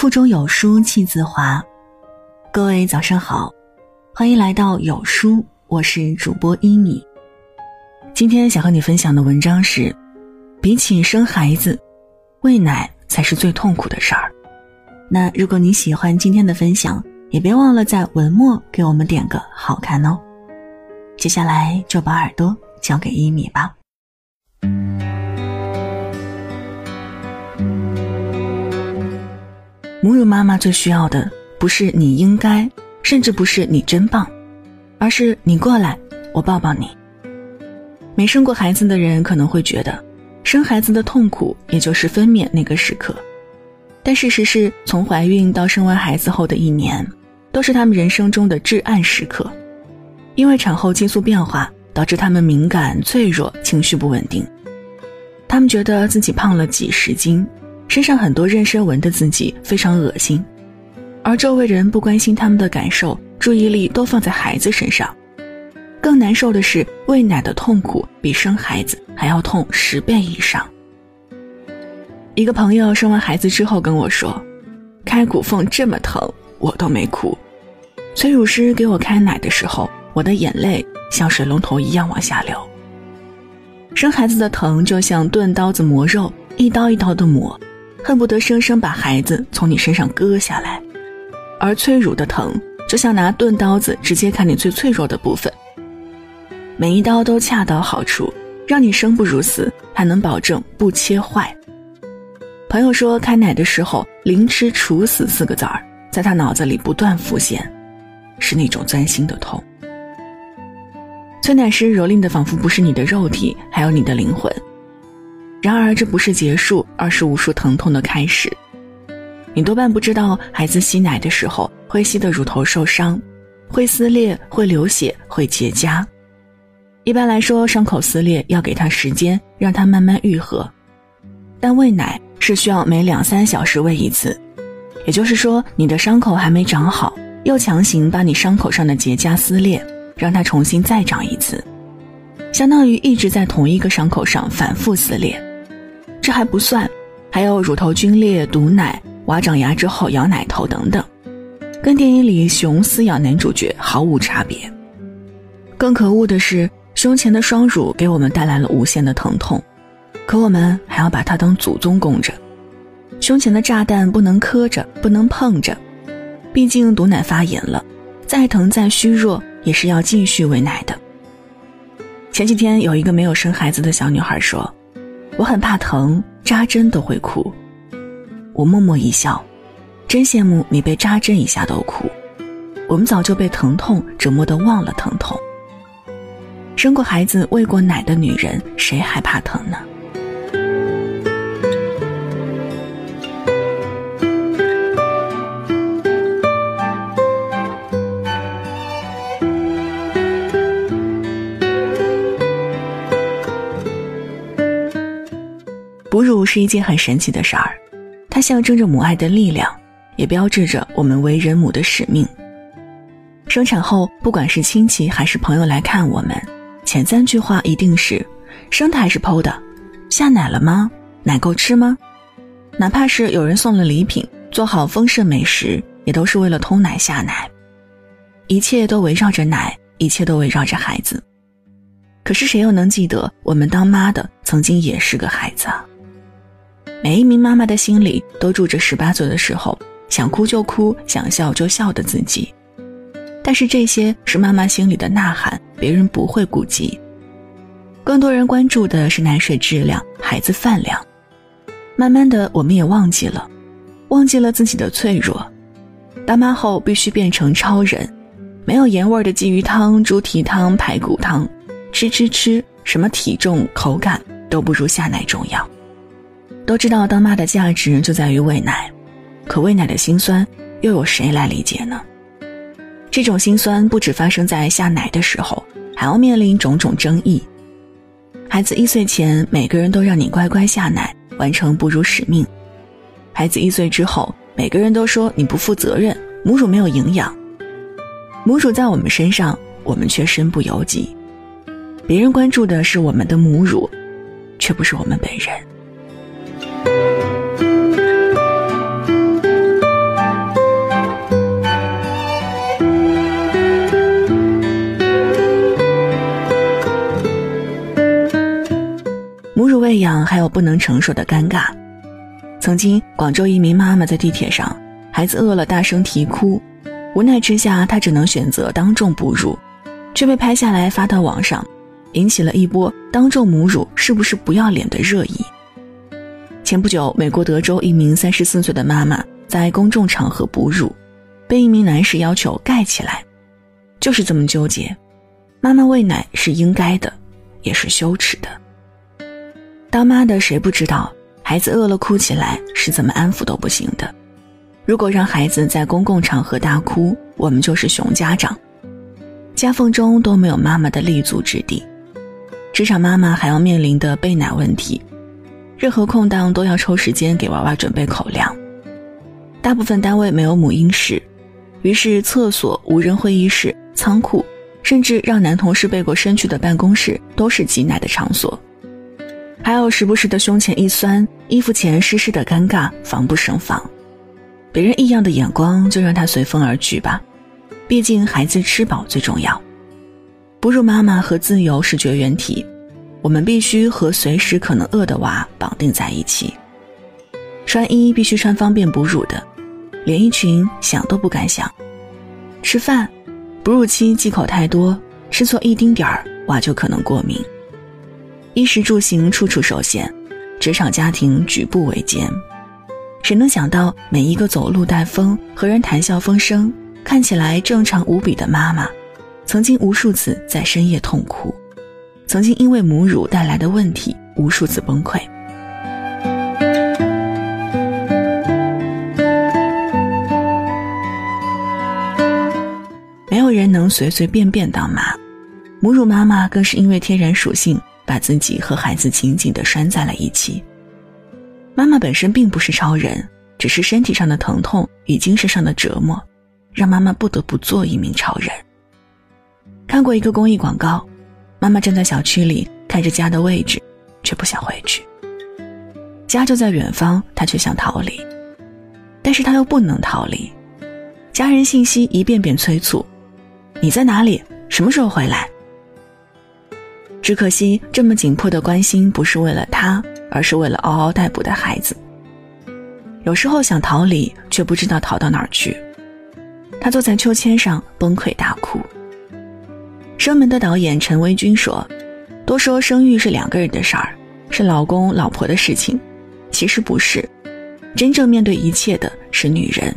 腹中有书气自华。各位早上好，欢迎来到有书，我是主播一米。今天想和你分享的文章是：比起生孩子，喂奶才是最痛苦的事儿。那如果你喜欢今天的分享，也别忘了在文末给我们点个好看哦。接下来就把耳朵交给一米吧。母乳妈妈最需要的不是你应该，甚至不是你真棒，而是你过来，我抱抱你。没生过孩子的人可能会觉得，生孩子的痛苦也就是分娩那个时刻，但事实是从怀孕到生完孩子后的一年，都是他们人生中的至暗时刻，因为产后激素变化导致他们敏感、脆弱、情绪不稳定，他们觉得自己胖了几十斤。身上很多妊娠纹的自己非常恶心，而周围人不关心他们的感受，注意力都放在孩子身上。更难受的是，喂奶的痛苦比生孩子还要痛十倍以上。一个朋友生完孩子之后跟我说：“开骨缝这么疼，我都没哭。催乳师给我开奶的时候，我的眼泪像水龙头一样往下流。生孩子的疼就像钝刀子磨肉，一刀一刀的磨。”恨不得生生把孩子从你身上割下来，而催乳的疼就像拿钝刀子直接砍你最脆弱的部分。每一刀都恰到好处，让你生不如死，还能保证不切坏。朋友说开奶的时候“凌迟处死”四个字儿在他脑子里不断浮现，是那种钻心的痛。催奶师蹂躏的仿佛不是你的肉体，还有你的灵魂。然而，这不是结束，而是无数疼痛的开始。你多半不知道，孩子吸奶的时候会吸得乳头受伤，会撕裂，会流血，会结痂。一般来说，伤口撕裂要给他时间，让他慢慢愈合。但喂奶是需要每两三小时喂一次，也就是说，你的伤口还没长好，又强行把你伤口上的结痂撕裂，让它重新再长一次，相当于一直在同一个伤口上反复撕裂。这还不算，还有乳头皲裂、堵奶、娃长牙之后咬奶头等等，跟电影里熊撕咬男主角毫无差别。更可恶的是，胸前的双乳给我们带来了无限的疼痛，可我们还要把它当祖宗供着。胸前的炸弹不能磕着，不能碰着，毕竟堵奶发炎了，再疼再虚弱也是要继续喂奶的。前几天有一个没有生孩子的小女孩说。我很怕疼，扎针都会哭。我默默一笑，真羡慕你被扎针一下都哭。我们早就被疼痛折磨的忘了疼痛。生过孩子、喂过奶的女人，谁还怕疼呢？哺乳是一件很神奇的事儿，它象征着母爱的力量，也标志着我们为人母的使命。生产后，不管是亲戚还是朋友来看我们，前三句话一定是：生的还是剖的？下奶了吗？奶够吃吗？哪怕是有人送了礼品，做好丰盛美食，也都是为了通奶下奶。一切都围绕着奶，一切都围绕着孩子。可是谁又能记得，我们当妈的曾经也是个孩子啊？每一名妈妈的心里都住着十八岁的时候想哭就哭、想笑就笑的自己，但是这些是妈妈心里的呐喊，别人不会顾及。更多人关注的是奶水质量、孩子饭量。慢慢的，我们也忘记了，忘记了自己的脆弱。当妈后必须变成超人，没有盐味的鲫鱼汤、猪蹄汤、排骨汤，吃吃吃，什么体重、口感都不如下奶重要。都知道当妈的价值就在于喂奶，可喂奶的辛酸又有谁来理解呢？这种辛酸不止发生在下奶的时候，还要面临种种争议。孩子一岁前，每个人都让你乖乖下奶，完成哺乳使命；孩子一岁之后，每个人都说你不负责任，母乳没有营养。母乳在我们身上，我们却身不由己。别人关注的是我们的母乳，却不是我们本人。还有不能承受的尴尬。曾经，广州一名妈妈在地铁上，孩子饿了大声啼哭，无奈之下，她只能选择当众哺乳，却被拍下来发到网上，引起了一波当众母乳是不是不要脸的热议。前不久，美国德州一名三十四岁的妈妈在公众场合哺乳，被一名男士要求盖起来，就是这么纠结。妈妈喂奶是应该的，也是羞耻的。当妈的谁不知道，孩子饿了哭起来是怎么安抚都不行的。如果让孩子在公共场合大哭，我们就是熊家长，夹缝中都没有妈妈的立足之地。职场妈妈还要面临的备奶问题。任何空档都要抽时间给娃娃准备口粮。大部分单位没有母婴室，于是厕所、无人会议室、仓库，甚至让男同事背过身去的办公室都是挤奶的场所。还有时不时的胸前一酸、衣服前湿湿的尴尬，防不胜防。别人异样的眼光就让他随风而去吧，毕竟孩子吃饱最重要。哺乳妈妈和自由是绝缘体。我们必须和随时可能饿的娃绑定在一起。穿衣必须穿方便哺乳的，连衣裙想都不敢想。吃饭，哺乳期忌口太多，吃错一丁点儿，娃就可能过敏。衣食住行处处受限，职场家庭举步维艰。谁能想到，每一个走路带风、和人谈笑风生、看起来正常无比的妈妈，曾经无数次在深夜痛哭。曾经因为母乳带来的问题，无数次崩溃。没有人能随随便便当妈，母乳妈妈更是因为天然属性，把自己和孩子紧紧的拴在了一起。妈妈本身并不是超人，只是身体上的疼痛与精神上的折磨，让妈妈不得不做一名超人。看过一个公益广告。妈妈站在小区里看着家的位置，却不想回去。家就在远方，她却想逃离，但是她又不能逃离。家人信息一遍遍催促：“你在哪里？什么时候回来？”只可惜，这么紧迫的关心不是为了他，而是为了嗷嗷待哺的孩子。有时候想逃离，却不知道逃到哪儿去。他坐在秋千上崩溃大哭。生门的导演陈维军说：“多说生育是两个人的事儿，是老公老婆的事情。其实不是，真正面对一切的是女人。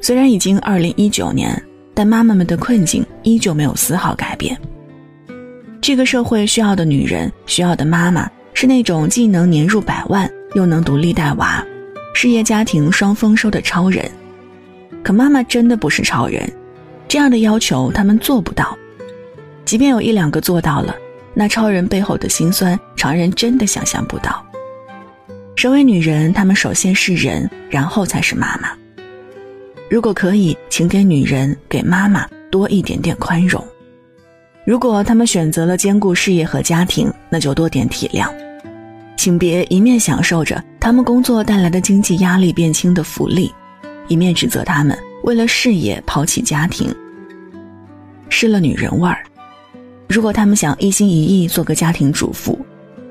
虽然已经二零一九年，但妈妈们的困境依旧没有丝毫改变。这个社会需要的女人，需要的妈妈，是那种既能年入百万，又能独立带娃，事业家庭双丰收的超人。可妈妈真的不是超人，这样的要求他们做不到。”即便有一两个做到了，那超人背后的辛酸，常人真的想象不到。身为女人，她们首先是人，然后才是妈妈。如果可以，请给女人、给妈妈多一点点宽容。如果他们选择了兼顾事业和家庭，那就多点体谅。请别一面享受着他们工作带来的经济压力变轻的福利，一面指责他们为了事业抛弃家庭，失了女人味儿。如果他们想一心一意做个家庭主妇，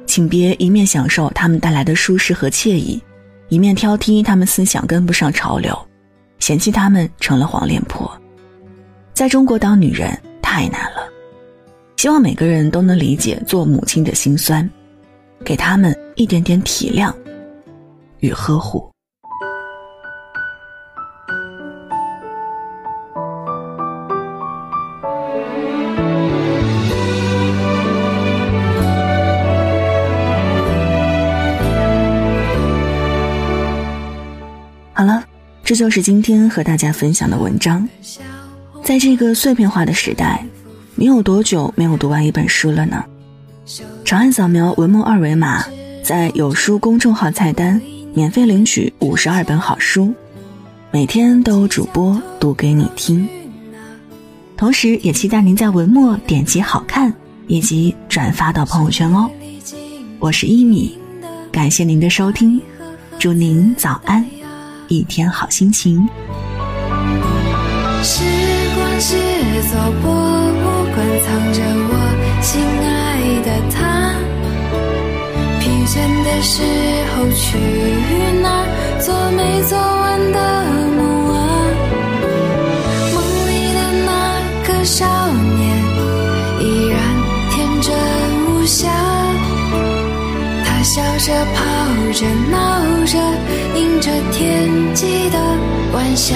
请别一面享受他们带来的舒适和惬意，一面挑剔他们思想跟不上潮流，嫌弃他们成了黄脸婆。在中国当女人太难了，希望每个人都能理解做母亲的辛酸，给他们一点点体谅与呵护。好了，这就是今天和大家分享的文章。在这个碎片化的时代，你有多久没有读完一本书了呢？长按扫描文末二维码，在有书公众号菜单免费领取五十二本好书，每天都有主播读给你听。同时，也期待您在文末点击好看以及转发到朋友圈哦。我是一米，感谢您的收听，祝您早安。一天好心情。时光是走不时候去哪儿？做没做完的梦啊？梦里的那个少年依然天真无邪，他笑着跑着闹着，迎着天际的晚霞。